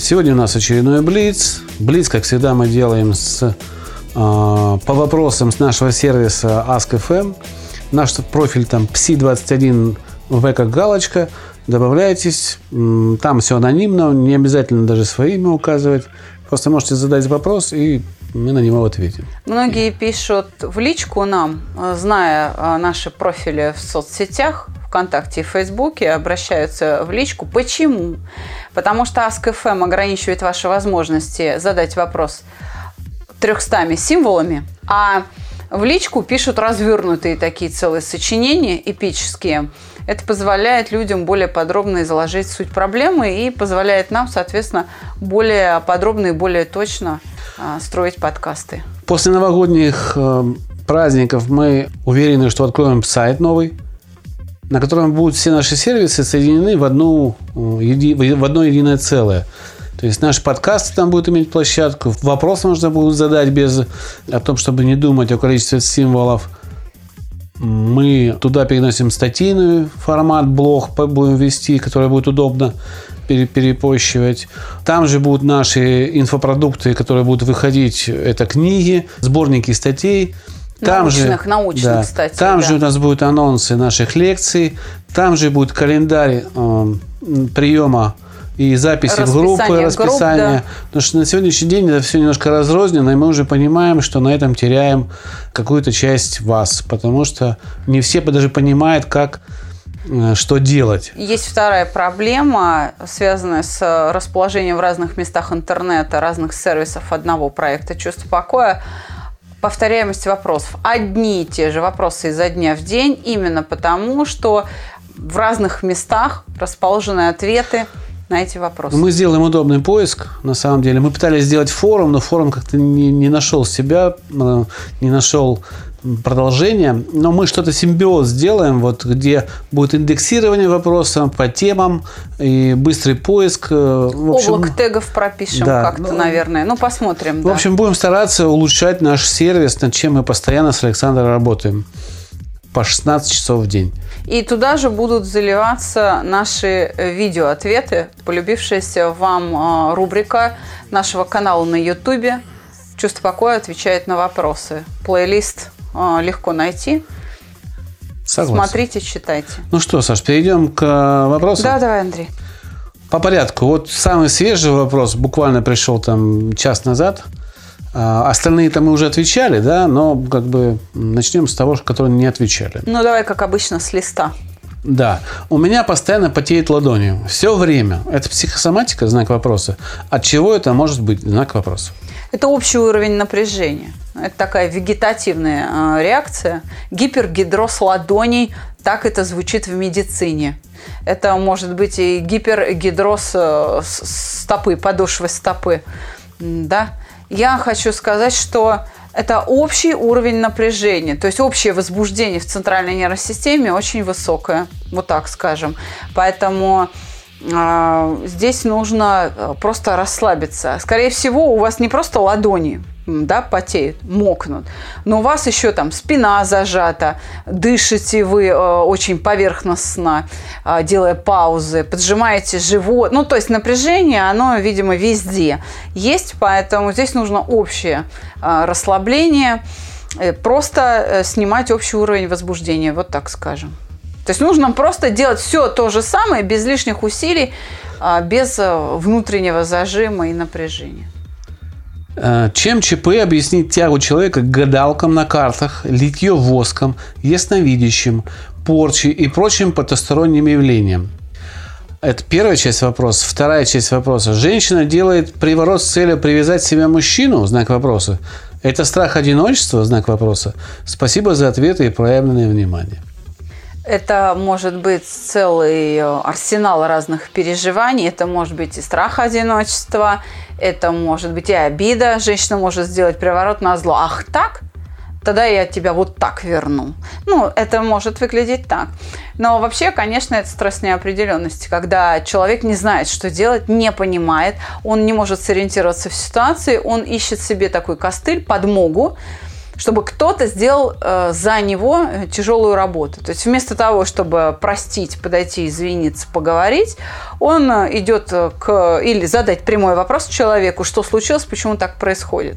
Сегодня у нас очередной Блиц. Блиц, как всегда, мы делаем с, э, по вопросам с нашего сервиса Ask.fm. Наш профиль там psi21 в как галочка. Добавляйтесь. Там все анонимно, не обязательно даже свое имя указывать. Просто можете задать вопрос, и мы на него ответим. Многие пишут в личку нам, зная э, наши профили в соцсетях, ВКонтакте и Фейсбуке, обращаются в личку. Почему? Потому что Ask.fm ограничивает ваши возможности задать вопрос 300 символами, а в личку пишут развернутые такие целые сочинения эпические. Это позволяет людям более подробно изложить суть проблемы и позволяет нам, соответственно, более подробно и более точно а, строить подкасты. После новогодних э, праздников мы уверены, что откроем сайт новый – на котором будут все наши сервисы соединены в, одну, э, в одно единое целое. То есть наш подкаст там будет иметь площадку, вопрос можно будет задать без о том, чтобы не думать о количестве символов. Мы туда переносим статейный формат, блог будем вести, который будет удобно перепощивать. Там же будут наши инфопродукты, которые будут выходить. Это книги, сборники статей. Там научных, же, научных, да, кстати. Там да. же у нас будут анонсы наших лекций, там же будет календарь э, приема и записи в группы, расписание. Групп, да. Потому что на сегодняшний день это все немножко разрознено, и мы уже понимаем, что на этом теряем какую-то часть вас, потому что не все даже понимают, как э, что делать. Есть вторая проблема, связанная с расположением в разных местах интернета разных сервисов одного проекта «Чувство покоя» повторяемость вопросов. Одни и те же вопросы изо дня в день, именно потому, что в разных местах расположены ответы на эти вопросы. Мы сделаем удобный поиск, на самом деле. Мы пытались сделать форум, но форум как-то не, не нашел себя, э, не нашел продолжение, но мы что-то симбиоз сделаем, вот где будет индексирование вопросов по темам и быстрый поиск. Э, в общем, Облак тегов пропишем да, как-то, ну, наверное. Ну, посмотрим. В да. общем, будем стараться улучшать наш сервис, над чем мы постоянно с Александром работаем по 16 часов в день. И туда же будут заливаться наши видео-ответы, полюбившаяся вам э, рубрика нашего канала на YouTube «Чувство покоя» отвечает на вопросы. Плейлист легко найти. Согласен. Смотрите, читайте. Ну что, Саш, перейдем к э, вопросу. Да, давай, Андрей. По порядку. Вот самый свежий вопрос буквально пришел там час назад. А, остальные-то мы уже отвечали, да, но как бы начнем с того, которые не отвечали. Ну, давай, как обычно, с листа. Да. У меня постоянно потеет ладонью. Все время. Это психосоматика, знак вопроса. От чего это может быть? Знак вопроса. Это общий уровень напряжения. Это такая вегетативная а, реакция. Гипергидроз ладоней, так это звучит в медицине. Это может быть и гипергидроз э, стопы, подошвы стопы. Да? Я хочу сказать, что это общий уровень напряжения, то есть общее возбуждение в центральной нервной системе очень высокое, вот так скажем. Поэтому здесь нужно э, просто расслабиться. Скорее всего, у вас не просто ладони да, потеют, мокнут, но у вас еще там спина зажата, дышите вы э, очень поверхностно, э, делая паузы, поджимаете живот. Ну, то есть напряжение, оно, видимо, везде есть, поэтому здесь нужно общее расслабление, просто снимать общий уровень возбуждения, вот так скажем. То есть нужно просто делать все то же самое, без лишних усилий, а, без э, внутреннего зажима и напряжения. Э, чем ЧП объяснить тягу человека к гадалкам на картах, литье воском, ясновидящим, порчи и прочим потусторонним явлениям? Это первая часть вопроса. Вторая часть вопроса. Женщина делает приворот с целью привязать себе мужчину? Знак вопроса. Это страх одиночества? Знак вопроса. Спасибо за ответы и проявленное внимание. Это может быть целый э, арсенал разных переживаний. Это может быть и страх одиночества, это может быть и обида. Женщина может сделать приворот на зло. Ах, так? Тогда я тебя вот так верну. Ну, это может выглядеть так. Но вообще, конечно, это стресс неопределенности, когда человек не знает, что делать, не понимает, он не может сориентироваться в ситуации, он ищет себе такой костыль, подмогу, чтобы кто-то сделал э, за него э, тяжелую работу. То есть вместо того, чтобы простить, подойти, извиниться, поговорить, он э, идет к или задать прямой вопрос человеку, что случилось, почему так происходит.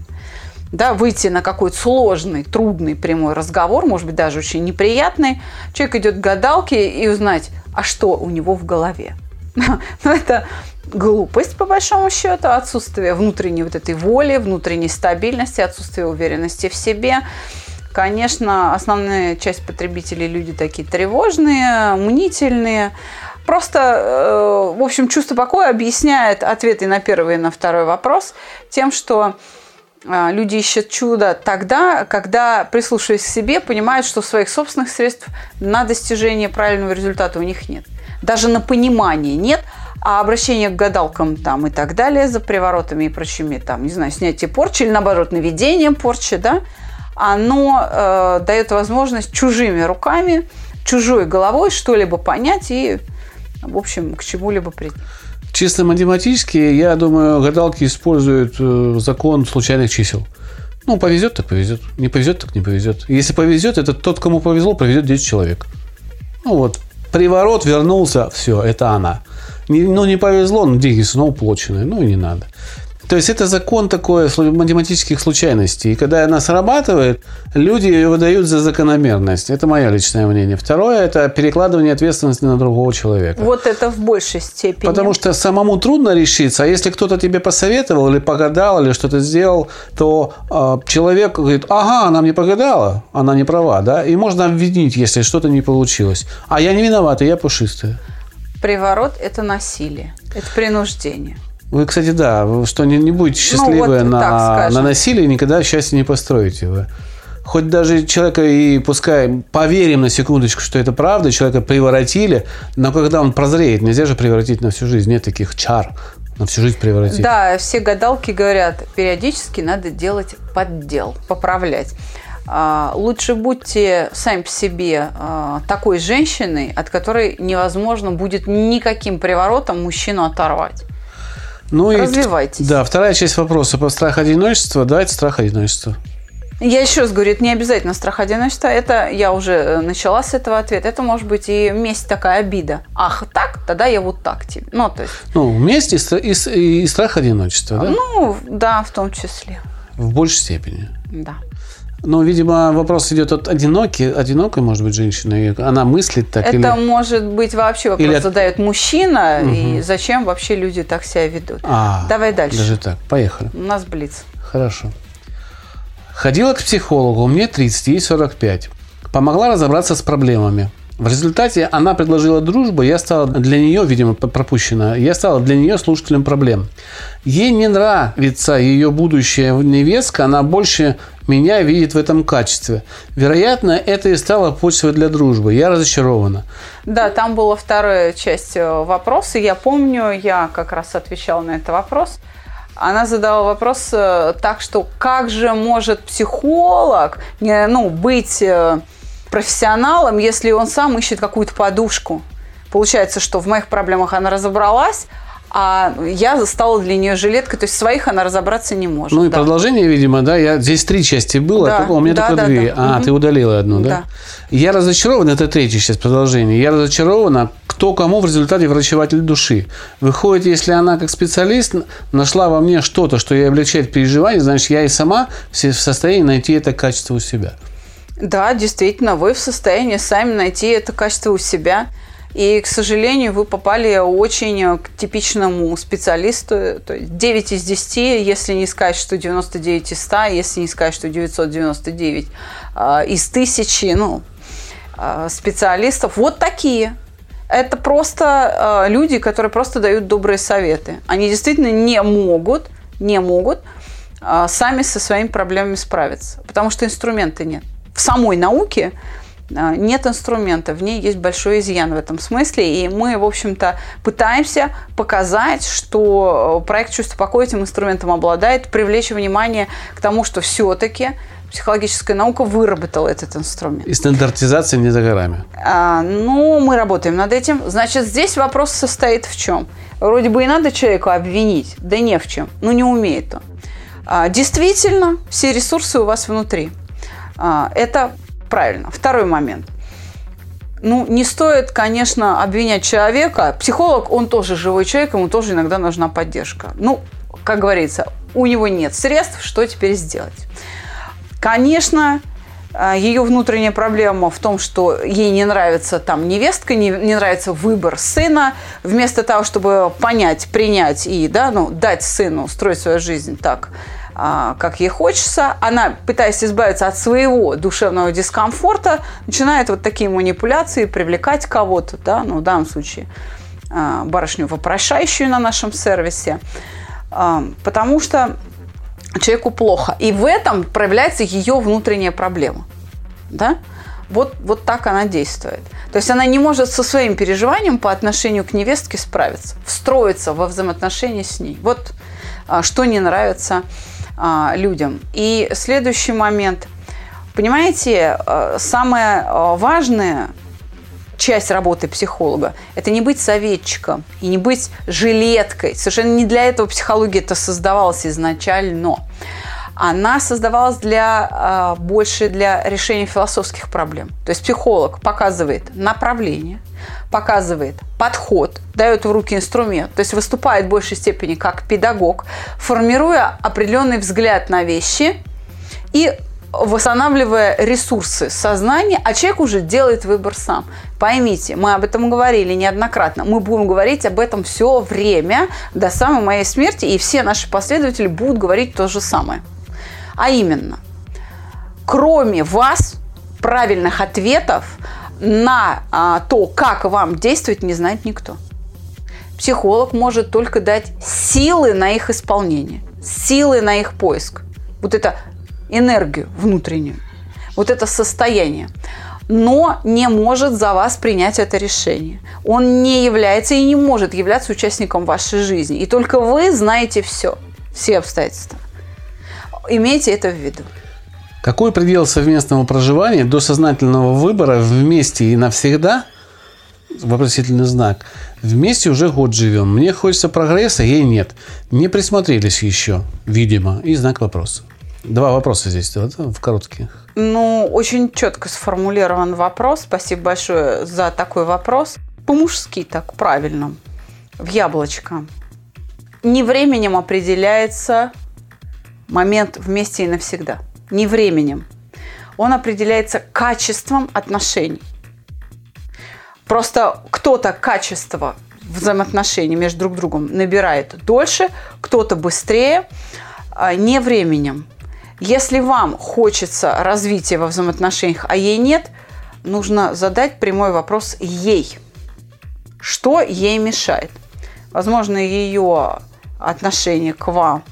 Да, выйти на какой-то сложный, трудный прямой разговор, может быть, даже очень неприятный. Человек идет к гадалке и узнать, а что у него в голове. Ну, это глупость, по большому счету, отсутствие внутренней вот этой воли, внутренней стабильности, отсутствие уверенности в себе. Конечно, основная часть потребителей люди такие тревожные, мнительные. Просто, э, в общем, чувство покоя объясняет ответы на первый и на второй вопрос тем, что э, люди ищут чудо тогда, когда, прислушиваясь к себе, понимают, что своих собственных средств на достижение правильного результата у них нет. Даже на понимание нет – а обращение к гадалкам там и так далее за приворотами и прочими, там, не знаю, снятие порчи или наоборот наведение порчи, да, оно э, дает возможность чужими руками, чужой головой что-либо понять и, в общем, к чему-либо прийти. Чисто математически, я думаю, гадалки используют э, закон случайных чисел. Ну, повезет, так повезет. Не повезет, так не повезет. Если повезет, это тот, кому повезло, повезет 10 человек. Ну вот, приворот вернулся, все, это она. Ну, не повезло, но деньги снова уплочены. Ну, и не надо. То есть это закон такой математических случайностей. И когда она срабатывает, люди ее выдают за закономерность. Это мое личное мнение. Второе – это перекладывание ответственности на другого человека. Вот это в большей степени. Потому что самому трудно решиться. А если кто-то тебе посоветовал или погадал, или что-то сделал, то э, человек говорит, ага, она мне погадала, она не права. Да? И можно обвинить, если что-то не получилось. А я не виновата, я пушистая приворот – это насилие, это принуждение. Вы, кстати, да, вы что не, не будете счастливы ну, вот на, на насилии, никогда счастье не построите вы. Хоть даже человека и пускай поверим на секундочку, что это правда, человека приворотили, но когда он прозреет, нельзя же превратить на всю жизнь. Нет таких чар на всю жизнь превратить. Да, все гадалки говорят, периодически надо делать поддел, поправлять. А, лучше будьте сами по себе а, такой женщиной, от которой невозможно будет никаким приворотом мужчину оторвать. Ну Развивайтесь. И, да, вторая часть вопроса по страх одиночества. Давайте страх одиночества. Я еще раз говорю, это не обязательно страх одиночества. Это я уже э, начала с этого ответа. Это может быть и месть такая обида. Ах, так, тогда я вот так тебе. Ну, то есть... Ну, месть и, и, и страх одиночества, да? Ну, да, в том числе. В большей степени. Да. Но, видимо, вопрос идет от одинокой, одинокой, может быть, женщины. Она мыслит так Это или... может быть вообще вопрос или... задает мужчина, угу. и зачем вообще люди так себя ведут. А, Давай дальше. Даже так, поехали. У нас блиц. Хорошо. Ходила к психологу, мне 30, ей 45. Помогла разобраться с проблемами. В результате она предложила дружбу, я стала для нее, видимо, пропущена, я стала для нее слушателем проблем. Ей не нравится ее будущая невестка, она больше меня видит в этом качестве. Вероятно, это и стало почвой для дружбы. Я разочарована. Да, там была вторая часть э, вопроса. Я помню, я как раз отвечала на этот вопрос. Она задала вопрос э, так, что как же может психолог ну, быть э, профессионалом, если он сам ищет какую-то подушку? Получается, что в моих проблемах она разобралась, а я стала для нее жилеткой, то есть своих она разобраться не может. Ну и да. продолжение, видимо, да, я здесь три части было, да. а у меня да, только да, две. Да. А, угу. ты удалила одну, да? Да. Я разочарован, это третья часть продолжения. Я разочарована, кто кому в результате врачеватель души. Выходит, если она как специалист нашла во мне что-то, что ей облегчает переживание, значит, я и сама в состоянии найти это качество у себя. Да, действительно, вы в состоянии сами найти это качество у себя. И, к сожалению, вы попали очень к типичному специалисту. То есть 9 из 10, если не сказать, что 99 из 100, если не сказать, что 999 э, из 1000 ну, э, специалистов. Вот такие. Это просто э, люди, которые просто дают добрые советы. Они действительно не могут, не могут сами со своими проблемами справиться, потому что инструмента нет. В самой науке нет инструмента, в ней есть большой изъян в этом смысле, и мы, в общем-то, пытаемся показать, что э, проект «Чувство покоя» этим инструментом обладает, привлечь внимание к тому, что все-таки психологическая наука выработала этот инструмент. И стандартизация не за горами. А, ну, мы работаем над этим. Значит, здесь вопрос состоит в чем? Вроде бы и надо человеку обвинить, да не в чем. Ну, не умеет он. А, действительно, все ресурсы у вас внутри. А, это правильно. Второй момент. Ну, не стоит, конечно, обвинять человека. Психолог, он тоже живой человек, ему тоже иногда нужна поддержка. Ну, как говорится, у него нет средств, что теперь сделать? Конечно, а, ее внутренняя проблема в том, что ей не нравится там невестка, не, не нравится выбор сына. Вместо того, чтобы понять, принять и да, ну, дать сыну строить свою жизнь так, как ей хочется, она, пытаясь избавиться от своего душевного дискомфорта, начинает вот такие манипуляции привлекать кого-то, да, ну, в данном случае а, барышню вопрошающую на нашем сервисе, а, потому что человеку плохо. И в этом проявляется ее внутренняя проблема. Да? Вот, вот так она действует. То есть она не может со своим переживанием по отношению к невестке справиться, встроиться во взаимоотношения с ней. Вот что не нравится а, людям. И следующий момент. Понимаете, а, самое а, важное часть работы психолога – это не быть советчиком и не быть жилеткой. Совершенно не для этого психология это создавалась изначально. Она создавалась для, больше для решения философских проблем. То есть психолог показывает направление, показывает подход, дает в руки инструмент, то есть выступает в большей степени как педагог, формируя определенный взгляд на вещи и восстанавливая ресурсы сознания, а человек уже делает выбор сам. Поймите, мы об этом говорили неоднократно. Мы будем говорить об этом все время до самой моей смерти, и все наши последователи будут говорить то же самое. А именно, кроме вас, правильных ответов на а, то, как вам действовать, не знает никто. Психолог может только дать силы на их исполнение, силы на их поиск. Вот это энергию внутреннюю, вот это состояние но не может за вас принять это решение. Он не является и не может являться участником вашей жизни. И только вы знаете все, все обстоятельства. Имейте это в виду. Какой предел совместного проживания до сознательного выбора вместе и навсегда? Вопросительный знак. Вместе уже год живем. Мне хочется прогресса, ей нет. Не присмотрелись еще, видимо. И знак вопроса. Два вопроса здесь, да, в коротких. Ну, очень четко сформулирован вопрос. Спасибо большое за такой вопрос. По-мужски так, правильно. В яблочко. Не временем определяется момент вместе и навсегда – не временем. Он определяется качеством отношений. Просто кто-то качество взаимоотношений между друг другом набирает дольше, кто-то быстрее, а не временем. Если вам хочется развития во взаимоотношениях, а ей нет, нужно задать прямой вопрос ей. Что ей мешает? Возможно, ее отношение к вам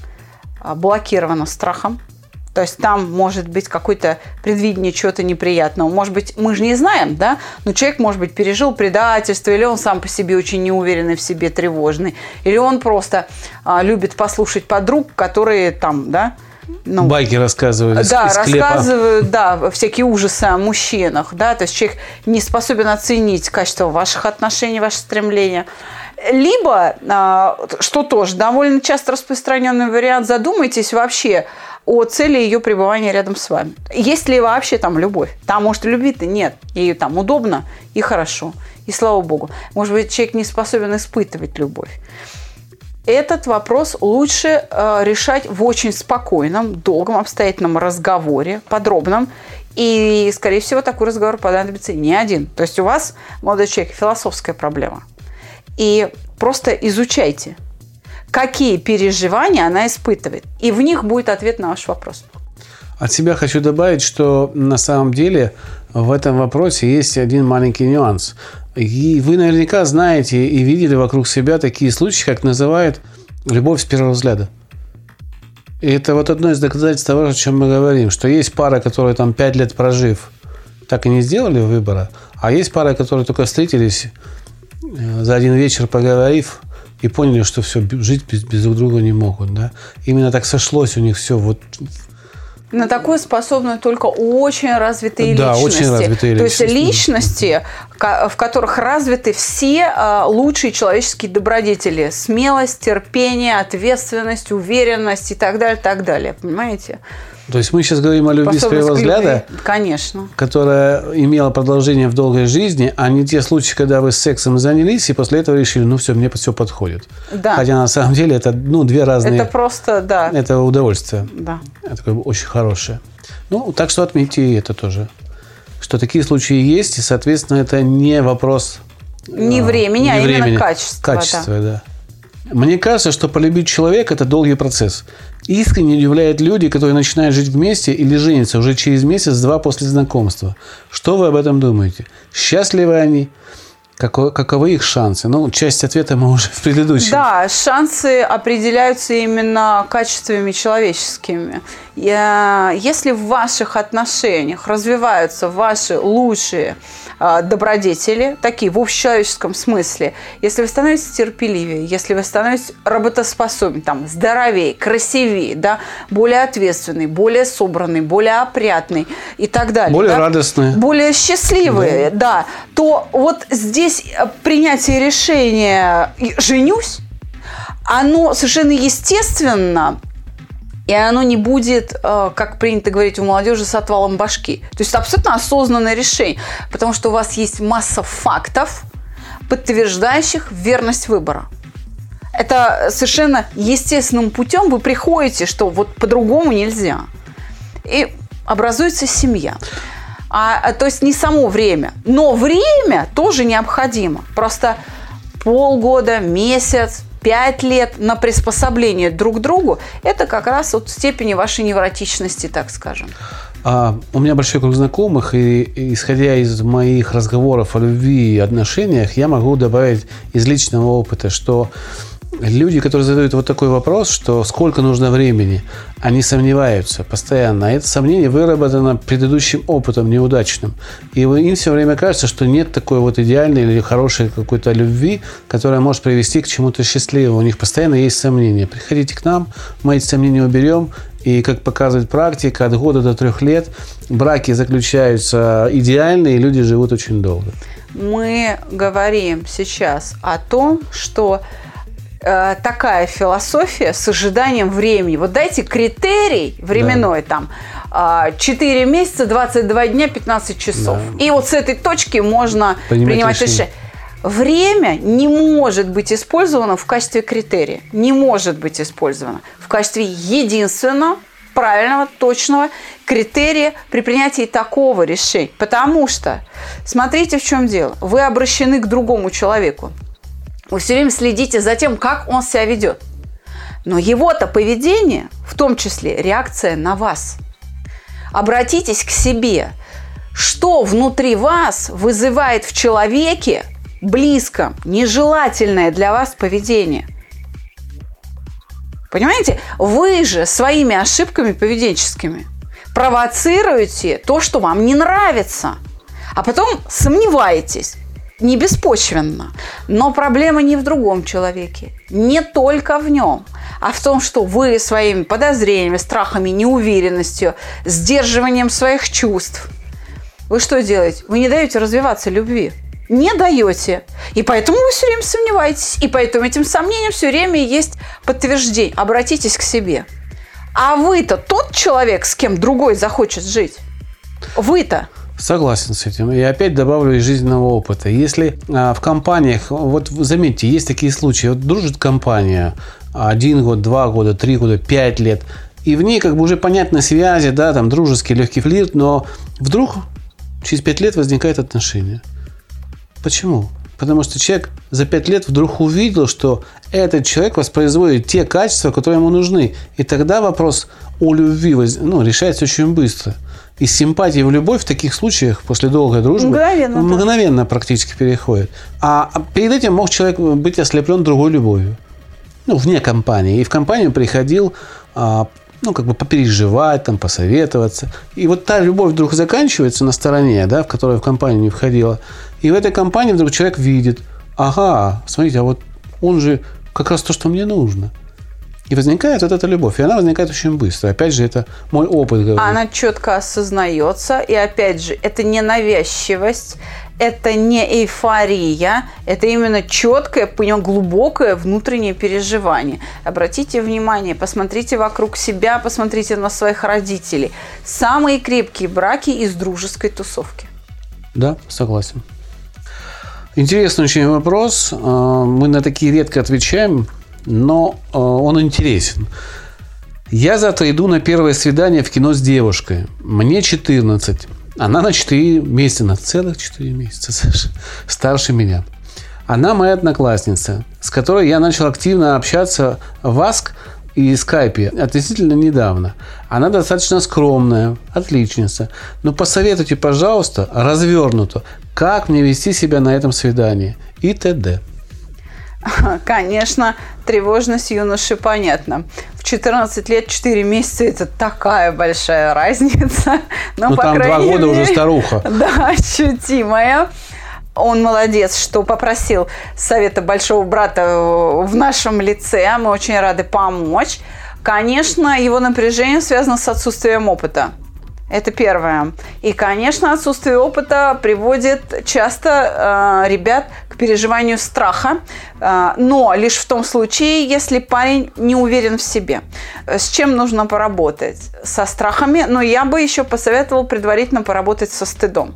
блокировано страхом, то есть там может быть какое-то предвидение чего-то неприятного. Может быть, мы же не знаем, да? Но человек, может быть, пережил предательство, или он сам по себе очень неуверенный в себе, тревожный, или он просто а, любит послушать подруг, которые там, да, ну, Байки рассказывают. Да, рассказывают, да, всякие ужасы о мужчинах, да, то есть человек не способен оценить качество ваших отношений, ваши стремления. Либо, а, что тоже довольно часто распространенный вариант, задумайтесь вообще о цели ее пребывания рядом с вами. Есть ли вообще там любовь? Там, может, любви-то нет. Ей там удобно и хорошо. И слава богу. Может быть, человек не способен испытывать любовь. Этот вопрос лучше э, решать в очень спокойном, долгом, обстоятельном разговоре, подробном. И, скорее всего, такой разговор понадобится не один. То есть у вас, молодой человек, философская проблема. И просто изучайте – какие переживания она испытывает. И в них будет ответ на ваш вопрос. От себя хочу добавить, что на самом деле в этом вопросе есть один маленький нюанс. И вы наверняка знаете и видели вокруг себя такие случаи, как называют любовь с первого взгляда. И это вот одно из доказательств того, о чем мы говорим, что есть пара, которая там пять лет прожив, так и не сделали выбора. А есть пары, которые только встретились э, за один вечер, поговорив, и поняли, что все, жить без, без друг друга не могут. Да? Именно так сошлось у них все вот на такое способны только очень развитые да, личности. очень развитые То личности. есть личности, в которых развиты все а, лучшие человеческие добродетели. Смелость, терпение, ответственность, уверенность и так далее, так далее. Понимаете? То есть мы сейчас говорим о любви с первого взгляда, Конечно. которая имела продолжение в долгой жизни, а не те случаи, когда вы с сексом занялись и после этого решили, ну все, мне все подходит. Да. Хотя на самом деле это ну, две разные... Это просто, да. Это удовольствие. Да. Это такое очень хорошее. Ну, так что отметьте и это тоже. Что такие случаи есть, и, соответственно, это не вопрос... Не а, времени, не а времени, именно качества. Качество, да. Мне кажется, что полюбить человека – это долгий процесс. Искренне удивляют люди, которые начинают жить вместе или женятся уже через месяц-два после знакомства. Что вы об этом думаете? Счастливы они? Каковы их шансы? Ну, часть ответа мы уже в предыдущем. Да, шансы определяются именно качествами человеческими. Если в ваших отношениях развиваются ваши лучшие а, добродетели, такие в общечеловеческом смысле, если вы становитесь терпеливее, если вы становитесь работоспособнее, там, здоровее, красивее, да, более ответственный, более собранный, более опрятный и так далее. Более да, радостный. Более счастливые, да. да, то вот здесь принятие решения «женюсь», оно совершенно естественно и оно не будет, э, как принято говорить у молодежи, с отвалом башки. То есть это абсолютно осознанное решение, потому что у вас есть масса фактов, подтверждающих верность выбора. Это совершенно естественным путем вы приходите, что вот по-другому нельзя. И образуется семья. А, то есть не само время. Но время тоже необходимо. Просто полгода, месяц, пять лет на приспособление друг к другу, это как раз от степени вашей невротичности, так скажем. А, у меня большой круг знакомых, и, и исходя из моих разговоров о любви и отношениях, я могу добавить из личного опыта, что люди, которые задают вот такой вопрос, что сколько нужно времени, они сомневаются постоянно. А это сомнение выработано предыдущим опытом неудачным. И им все время кажется, что нет такой вот идеальной или хорошей какой-то любви, которая может привести к чему-то счастливому. У них постоянно есть сомнения. Приходите к нам, мы эти сомнения уберем, и, как показывает практика, от года до трех лет браки заключаются идеальные, и люди живут очень долго. Мы говорим сейчас о том, что э, такая философия с ожиданием времени. Вот дайте критерий временной да. там 4 месяца, 22 дня, 15 часов. Да. И вот с этой точки можно принимать, принимать решение. Время не может быть использовано в качестве критерия. Не может быть использовано в качестве единственного правильного, точного критерия при принятии такого решения. Потому что, смотрите, в чем дело. Вы обращены к другому человеку. Вы все время следите за тем, как он себя ведет. Но его-то поведение, в том числе реакция на вас. Обратитесь к себе. Что внутри вас вызывает в человеке близком нежелательное для вас поведение? Понимаете? Вы же своими ошибками поведенческими провоцируете то, что вам не нравится. А потом сомневаетесь, не беспочвенно. Но проблема не в другом человеке, не только в нем, а в том, что вы своими подозрениями, страхами, неуверенностью, сдерживанием своих чувств, вы что делаете? Вы не даете развиваться любви. Не даете. И поэтому вы все время сомневаетесь. И поэтому этим сомнением все время есть подтверждение. Обратитесь к себе. А вы-то тот человек, с кем другой захочет жить. Вы-то. Согласен с этим. И опять добавлю из жизненного опыта. Если а, в компаниях, вот заметьте, есть такие случаи, вот дружит компания один год, два года, три года, пять лет, и в ней как бы уже понятны связи, да, там дружеский легкий флирт, но вдруг через пять лет возникает отношения. Почему? Потому что человек за пять лет вдруг увидел, что этот человек воспроизводит те качества, которые ему нужны. И тогда вопрос о любви ну, решается очень быстро. Из симпатии в любовь в таких случаях после долгой дружбы мгновенно, мгновенно практически переходит. А перед этим мог человек быть ослеплен другой любовью. Ну, вне компании. И в компанию приходил а, ну, как бы попереживать, там, посоветоваться. И вот та любовь вдруг заканчивается на стороне, да, в которой в компанию не входила. И в этой компании вдруг человек видит, ага, смотрите, а вот он же как раз то, что мне нужно. И возникает вот эта любовь. И она возникает очень быстро. Опять же, это мой опыт. Говорит. Она четко осознается. И опять же, это не навязчивость, это не эйфория, это именно четкое, понял, глубокое внутреннее переживание. Обратите внимание, посмотрите вокруг себя, посмотрите на своих родителей. Самые крепкие браки из дружеской тусовки. Да, согласен. Интересный очень вопрос. А, мы на такие редко отвечаем но э, он интересен. Я завтра иду на первое свидание в кино с девушкой. Мне 14. Она на 4 месяца, на целых 4 месяца старше меня. Она моя одноклассница, с которой я начал активно общаться в АСК и скайпе относительно недавно. Она достаточно скромная, отличница. Но посоветуйте, пожалуйста, развернуто, как мне вести себя на этом свидании и т.д. Конечно, тревожность юноши понятна. В 14 лет 4 месяца это такая большая разница. Но, ну, по там два года мере, уже старуха. Да, ощутимая. Он молодец, что попросил совета большого брата в нашем лице. Мы очень рады помочь. Конечно, его напряжение связано с отсутствием опыта. Это первое. И, конечно, отсутствие опыта приводит часто э, ребят к переживанию страха, э, но лишь в том случае, если парень не уверен в себе. С чем нужно поработать? Со страхами, но я бы еще посоветовал предварительно поработать со стыдом.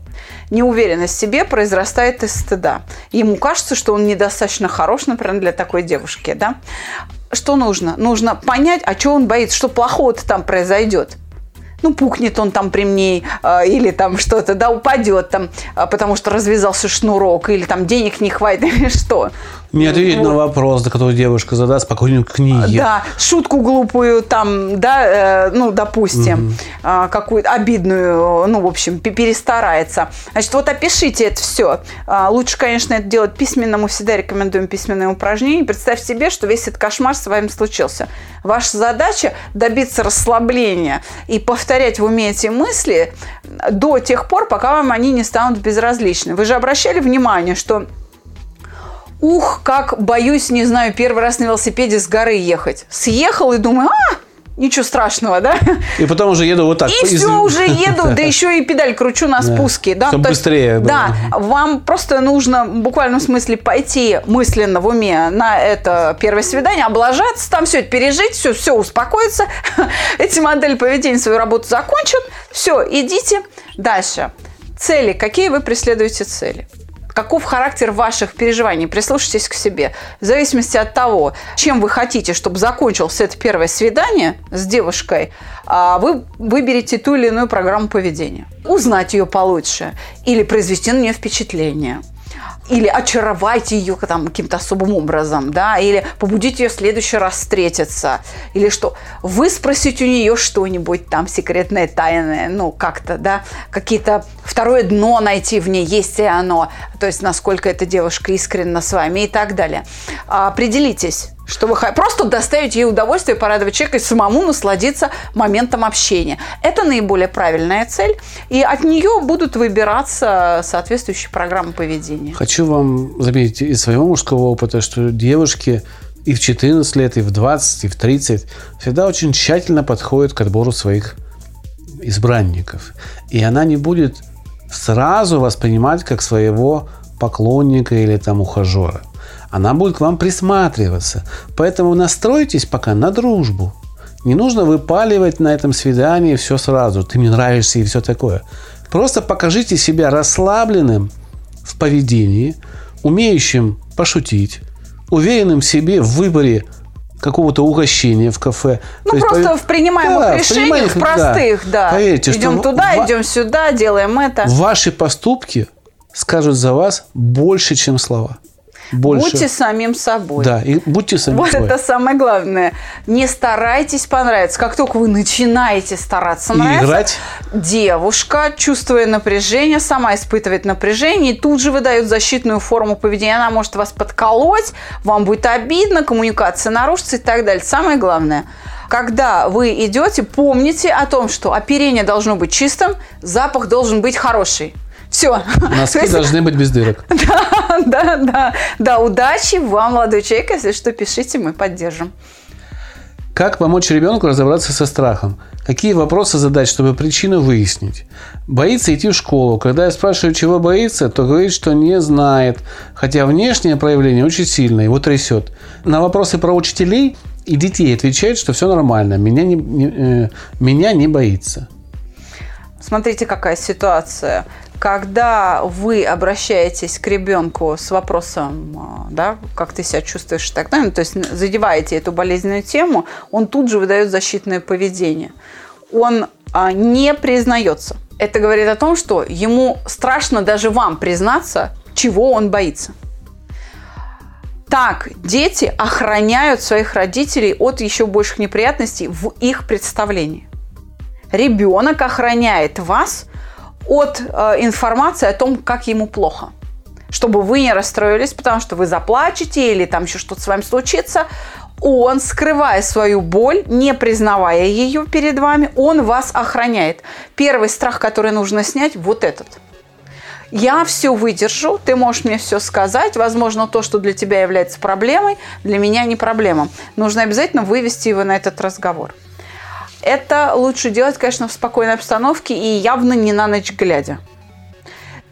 Неуверенность в себе произрастает из стыда. Ему кажется, что он недостаточно хорош, например, для такой девушки. Да? Что нужно? Нужно понять, а что он боится, что плохого-то там произойдет ну, пукнет он там при мне, э, или там что-то, да, упадет там, э, потому что развязался шнурок, или там денег не хватит, или что. Не ответить на вопрос, до которого девушка задаст по какой-нибудь книге. Да, шутку глупую там, да, э, ну, допустим, угу. какую-то обидную, ну, в общем, перестарается. Значит, вот опишите это все. Лучше, конечно, это делать письменно. Мы всегда рекомендуем письменные упражнения. Представьте себе, что весь этот кошмар с вами случился. Ваша задача добиться расслабления и повторять в уме эти мысли до тех пор, пока вам они не станут безразличны. Вы же обращали внимание, что Ух, как боюсь, не знаю, первый раз на велосипеде с горы ехать. Съехал и думаю, а, ничего страшного, да? И потом уже еду вот так. И все, уже еду, да еще и педаль кручу на спуске. Да, Чтобы быстрее. да, вам просто нужно в буквальном смысле пойти мысленно в уме на это первое свидание, облажаться, там все это пережить, все, все успокоиться. Эти модели поведения свою работу закончат. Все, идите дальше. Цели. Какие вы преследуете цели? Каков характер ваших переживаний. Прислушайтесь к себе. В зависимости от того, чем вы хотите, чтобы закончилось это первое свидание с девушкой, а, вы выберете ту или иную программу поведения. Узнать ее получше или произвести на нее впечатление – или очаровайте ее там каким-то особым образом, да, или побудите ее в следующий раз встретиться, или что, вы спросите у нее что-нибудь там секретное, тайное, ну, как-то, да, какие-то второе дно найти в ней, есть ли оно, то есть насколько эта девушка искренна с вами и так далее. Определитесь, что вы просто доставить ей удовольствие, порадовать человека и самому насладиться моментом общения. Это наиболее правильная цель, и от нее будут выбираться соответствующие программы поведения. Хочу вам заметить из своего мужского опыта, что девушки и в 14 лет, и в 20, и в 30 всегда очень тщательно подходят к отбору своих избранников. И она не будет сразу воспринимать как своего поклонника или там ухажера она будет к вам присматриваться. Поэтому настройтесь пока на дружбу. Не нужно выпаливать на этом свидании все сразу. Ты мне нравишься и все такое. Просто покажите себя расслабленным в поведении, умеющим пошутить, уверенным в себе в выборе какого-то угощения в кафе. Ну, То просто есть, в принимаемых да, решениях, в простых, да. да. Поверьте, идем что туда, в... идем сюда, делаем это. Ваши поступки скажут за вас больше, чем слова больше. Будьте самим собой. Да, и будьте самим вот собой. Вот это самое главное. Не старайтесь понравиться. Как только вы начинаете стараться и нравиться, играть. девушка, чувствуя напряжение, сама испытывает напряжение, и тут же выдает защитную форму поведения. Она может вас подколоть, вам будет обидно, коммуникация нарушится и так далее. Самое главное – Когда вы идете, помните о том, что оперение должно быть чистым, запах должен быть хороший. Все. Носки есть... должны быть без дырок. Да, да, да. Да, удачи вам, молодой человек. Если что, пишите, мы поддержим. Как помочь ребенку разобраться со страхом? Какие вопросы задать, чтобы причину выяснить? Боится идти в школу. Когда я спрашиваю, чего боится, то говорит, что не знает. Хотя внешнее проявление очень сильное, его трясет. На вопросы про учителей и детей отвечает, что все нормально, меня не, не, э, меня не боится. Смотрите, какая ситуация когда вы обращаетесь к ребенку с вопросом, а, да, как ты себя чувствуешь и так далее, то есть задеваете эту болезненную тему, он тут же выдает защитное поведение. Он а, не признается. Это говорит о том, что ему страшно даже вам признаться, чего он боится. Так дети охраняют своих родителей от еще больших неприятностей в их представлении. Ребенок охраняет вас от э, информации о том, как ему плохо. Чтобы вы не расстроились, потому что вы заплачете или там еще что-то с вами случится. Он, скрывая свою боль, не признавая ее перед вами, он вас охраняет. Первый страх, который нужно снять, вот этот. Я все выдержу, ты можешь мне все сказать. Возможно, то, что для тебя является проблемой, для меня не проблема. Нужно обязательно вывести его на этот разговор. Это лучше делать, конечно, в спокойной обстановке и явно не на ночь глядя.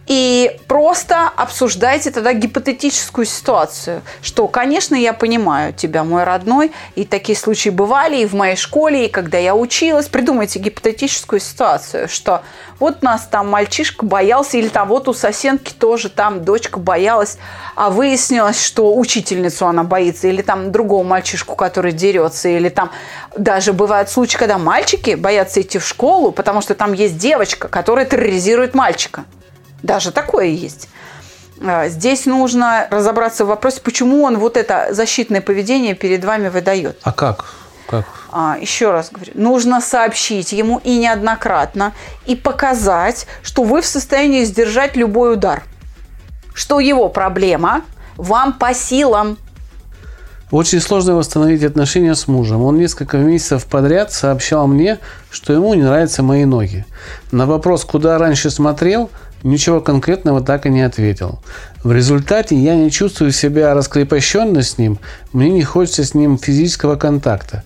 И просто обсуждайте тогда гипотетическую ситуацию, что, конечно, я понимаю тебя, мой родной, и такие случаи бывали и в моей школе, и когда я училась. Придумайте гипотетическую ситуацию, что вот нас там мальчишка боялся, или там вот у соседки тоже там дочка боялась, а выяснилось, что учительницу она боится, или там другого мальчишку, который дерется, или там даже бывают случаи, когда мальчики боятся идти в школу, потому что там есть девочка, которая терроризирует мальчика. Даже такое есть. А, здесь нужно разобраться в вопросе, почему он вот это защитное поведение перед вами выдает. А как? Как? А, еще раз говорю, нужно сообщить ему и неоднократно, и показать, что вы в состоянии сдержать любой удар. Что его проблема вам по силам. Очень сложно восстановить отношения с мужем. Он несколько месяцев подряд сообщал мне, что ему не нравятся мои ноги. На вопрос, куда раньше смотрел – ничего конкретного так и не ответил. В результате я не чувствую себя раскрепощенно с ним, мне не хочется с ним физического контакта.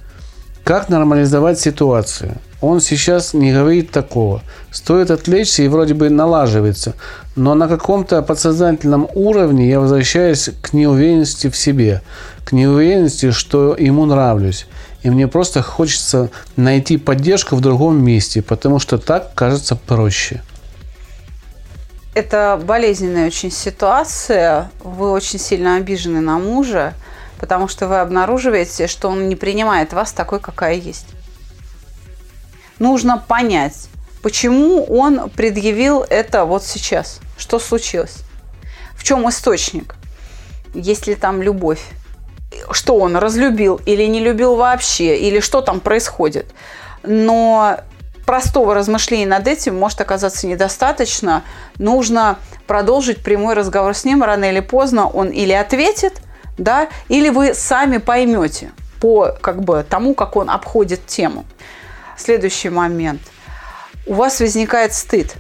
Как нормализовать ситуацию? Он сейчас не говорит такого. Стоит отвлечься и вроде бы налаживается. Но на каком-то подсознательном уровне я возвращаюсь к неуверенности в себе. К неуверенности, что ему нравлюсь. И мне просто хочется найти поддержку в другом месте, потому что так кажется проще это болезненная очень ситуация. Вы очень сильно обижены на мужа, потому что вы обнаруживаете, что он не принимает вас такой, какая есть. Нужно понять, почему он предъявил это вот сейчас. Что случилось? В чем источник? Есть ли там любовь? Что он разлюбил или не любил вообще? Или что там происходит? Но простого размышления над этим может оказаться недостаточно. Нужно продолжить прямой разговор с ним. Рано или поздно он или ответит, да, или вы сами поймете по как бы, тому, как он обходит тему. Следующий момент. У вас возникает стыд.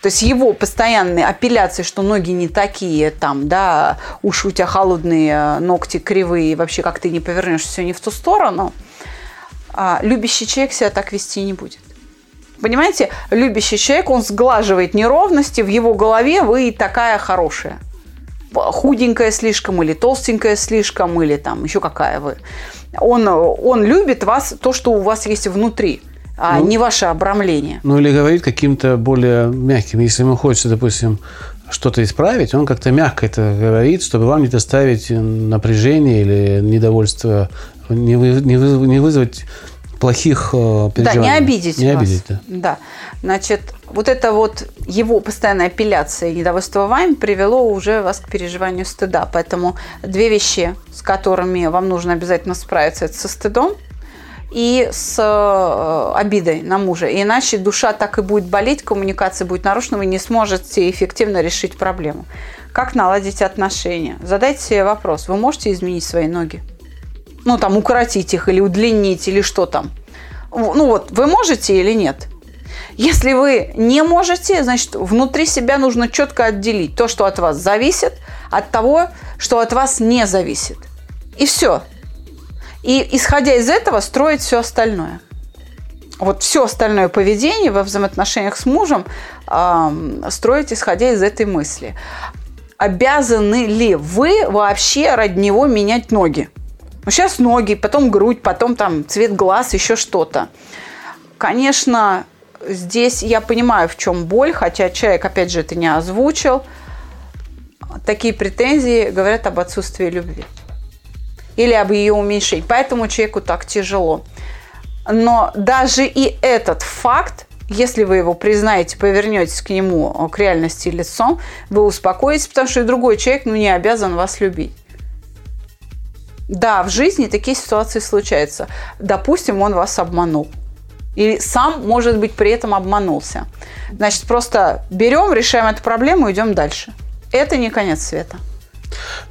То есть его постоянные апелляции, что ноги не такие, там, да, уши у тебя холодные, ногти кривые, вообще как ты не повернешь, все не в ту сторону, а любящий человек себя так вести не будет. Понимаете, любящий человек, он сглаживает неровности, в его голове вы такая хорошая. Худенькая слишком, или толстенькая слишком, или там еще какая вы. Он, он любит вас, то, что у вас есть внутри а ну, не ваше обрамление. Ну или говорит каким-то более мягким. Если ему хочется, допустим, что-то исправить, он как-то мягко это говорит, чтобы вам не доставить напряжение или недовольство, не, вы, не, вы, не вызвать плохих переживаний. Да, не обидеть Не вас. обидеть, да. Да. Значит, вот это вот его постоянная апелляция и недовольство вами привело уже вас к переживанию стыда. Поэтому две вещи, с которыми вам нужно обязательно справиться, это со стыдом и с э, обидой на мужа. И иначе душа так и будет болеть, коммуникация будет нарушена, вы не сможете эффективно решить проблему. Как наладить отношения? Задайте себе вопрос. Вы можете изменить свои ноги? Ну, там, укоротить их или удлинить, или что там. Ну, вот, вы можете или нет? Если вы не можете, значит, внутри себя нужно четко отделить то, что от вас зависит, от того, что от вас не зависит. И все. И исходя из этого строить все остальное. Вот все остальное поведение во взаимоотношениях с мужем э, строить, исходя из этой мысли. Обязаны ли вы вообще ради него менять ноги? Ну, сейчас ноги, потом грудь, потом там цвет глаз, еще что-то. Конечно, здесь я понимаю, в чем боль, хотя человек, опять же, это не озвучил. Такие претензии говорят об отсутствии любви или об ее уменьшении. Поэтому человеку так тяжело. Но даже и этот факт, если вы его признаете, повернетесь к нему, к реальности лицом, вы успокоитесь, потому что и другой человек ну, не обязан вас любить. Да, в жизни такие ситуации случаются. Допустим, он вас обманул. Или сам, может быть, при этом обманулся. Значит, просто берем, решаем эту проблему, идем дальше. Это не конец света.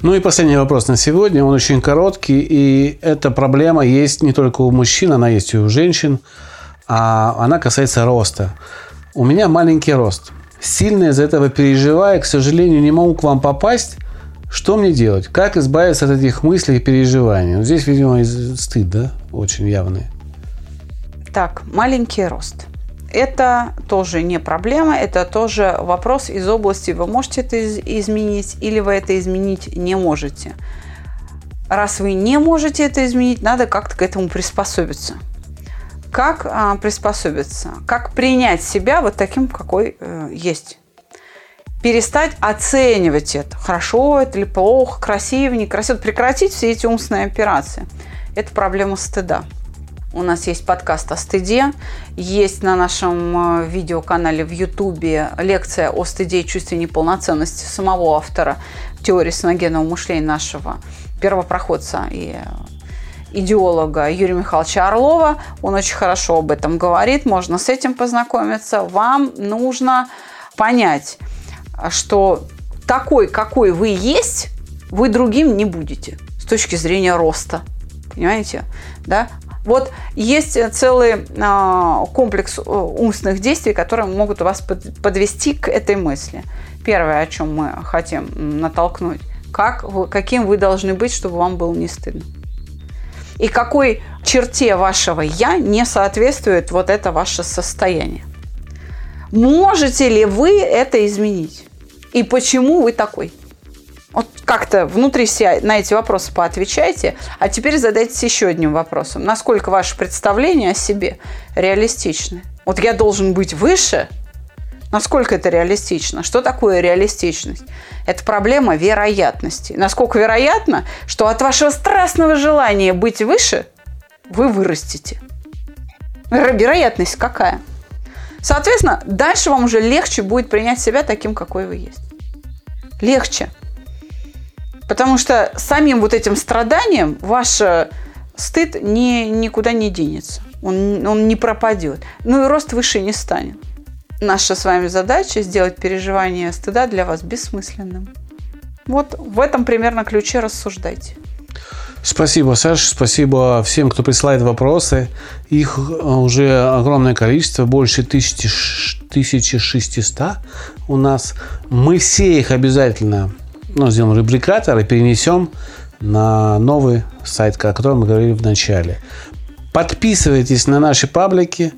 Ну и последний вопрос на сегодня. Он очень короткий. И эта проблема есть не только у мужчин, она есть и у женщин. А она касается роста. У меня маленький рост. Сильно из этого переживая, к сожалению, не могу к вам попасть. Что мне делать? Как избавиться от этих мыслей и переживаний? Вот здесь, видимо, стыд, да, очень явный. Так, маленький рост. Это тоже не проблема, это тоже вопрос из области, вы можете это изменить или вы это изменить не можете. Раз вы не можете это изменить, надо как-то к этому приспособиться. Как а, приспособиться? Как принять себя вот таким, какой э, есть? Перестать оценивать это. Хорошо это или плохо, красиво, некрасиво. Прекратить все эти умственные операции. Это проблема стыда. У нас есть подкаст о стыде. Есть на нашем э, видеоканале в Ютубе лекция о стыде и чувстве неполноценности самого автора теории саногенного мышления нашего первопроходца и идеолога Юрия Михайловича Орлова. Он очень хорошо об этом говорит. Можно с этим познакомиться. Вам нужно понять, что такой, какой вы есть, вы другим не будете с точки зрения роста. Понимаете? Да? Вот есть целый а, комплекс э, умственных действий, которые могут вас подвести к этой мысли. Первое, о чем мы хотим натолкнуть, как каким вы должны быть, чтобы вам было не стыдно. И какой черте вашего «я» не соответствует вот это ваше состояние. Можете ли вы это изменить? И почему вы такой? Вот как-то внутри себя на эти вопросы поотвечайте, а теперь задайтесь еще одним вопросом. Насколько ваше представление о себе реалистичны? Вот я должен быть выше? Насколько это реалистично? Что такое реалистичность? Это проблема вероятности. Насколько вероятно, что от вашего страстного желания быть выше вы вырастете? Вероятность какая? Соответственно, дальше вам уже легче будет принять себя таким, какой вы есть. Легче. Потому что самим вот этим страданием ваш э, стыд не, никуда не денется. Он, он не пропадет. Ну и рост выше не станет. Наша с вами задача сделать переживание стыда для вас бессмысленным. Вот в этом примерно ключе рассуждайте. Спасибо, Саша. Спасибо всем, кто присылает вопросы. Их э, уже огромное количество, больше 1600 у нас. Мы все их обязательно ну, сделаем рубрикатор и перенесем на новый сайт, о котором мы говорили в начале. Подписывайтесь на наши паблики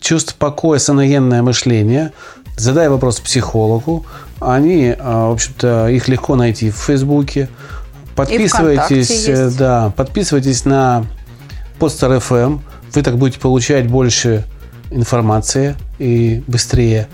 «Чувство покоя, саногенное мышление». Задай вопрос психологу. Они, а, в общем-то, их легко найти в Фейсбуке. Подписывайтесь, да, подписывайтесь на Podster FM. Вы так будете получать больше информации и быстрее.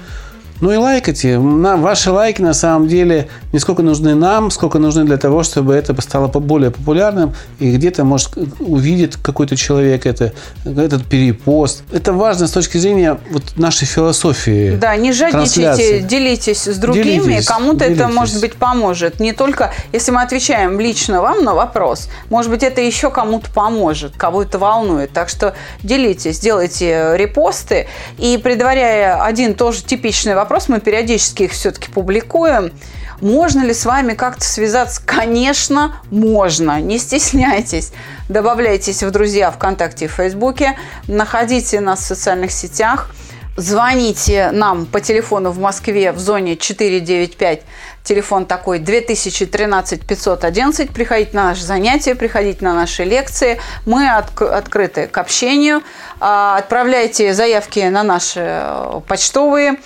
Ну и лайкайте. На, ваши лайки на самом деле не сколько нужны нам, сколько нужны для того, чтобы это стало более популярным. И где-то, может, увидит какой-то человек это, этот перепост. Это важно с точки зрения вот нашей философии. Да, не жадничайте, делитесь с другими. Кому-то это, может быть, поможет. Не только, если мы отвечаем лично вам на вопрос, может быть, это еще кому-то поможет, кого это волнует. Так что делитесь, делайте репосты. И предваряя один тоже типичный вопрос, вопрос, мы периодически их все-таки публикуем. Можно ли с вами как-то связаться? Конечно, можно. Не стесняйтесь. Добавляйтесь в друзья ВКонтакте и Фейсбуке. Находите нас в социальных сетях. Звоните нам по телефону в Москве в зоне 495 Телефон такой 2013 511. Приходите на наши занятия, приходите на наши лекции. Мы от, открыты к общению. А, отправляйте заявки на наши э, почтовые э,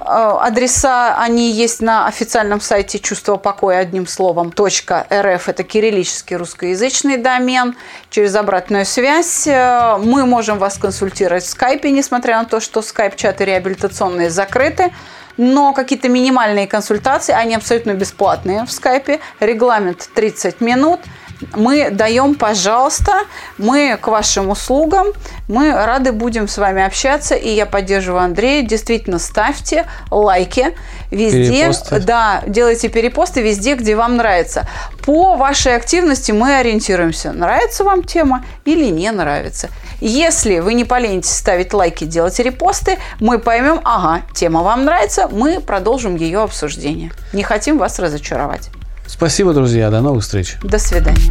адреса. Они есть на официальном сайте «Чувство покоя» одним словом. .рф – это кириллический русскоязычный домен. Через обратную связь э, мы можем вас консультировать в скайпе, несмотря на то, что скайп-чаты реабилитационные закрыты но какие-то минимальные консультации, они абсолютно бесплатные в скайпе, регламент 30 минут – мы даем, пожалуйста, мы к вашим услугам, мы рады будем с вами общаться, и я поддерживаю Андрея. Действительно, ставьте лайки везде, перепосты. да, делайте перепосты везде, где вам нравится. По вашей активности мы ориентируемся, нравится вам тема или не нравится. Если вы не поленитесь ставить лайки, делать репосты, мы поймем, ага, тема вам нравится, мы продолжим ее обсуждение. Не хотим вас разочаровать. Спасибо, друзья. До новых встреч. До свидания.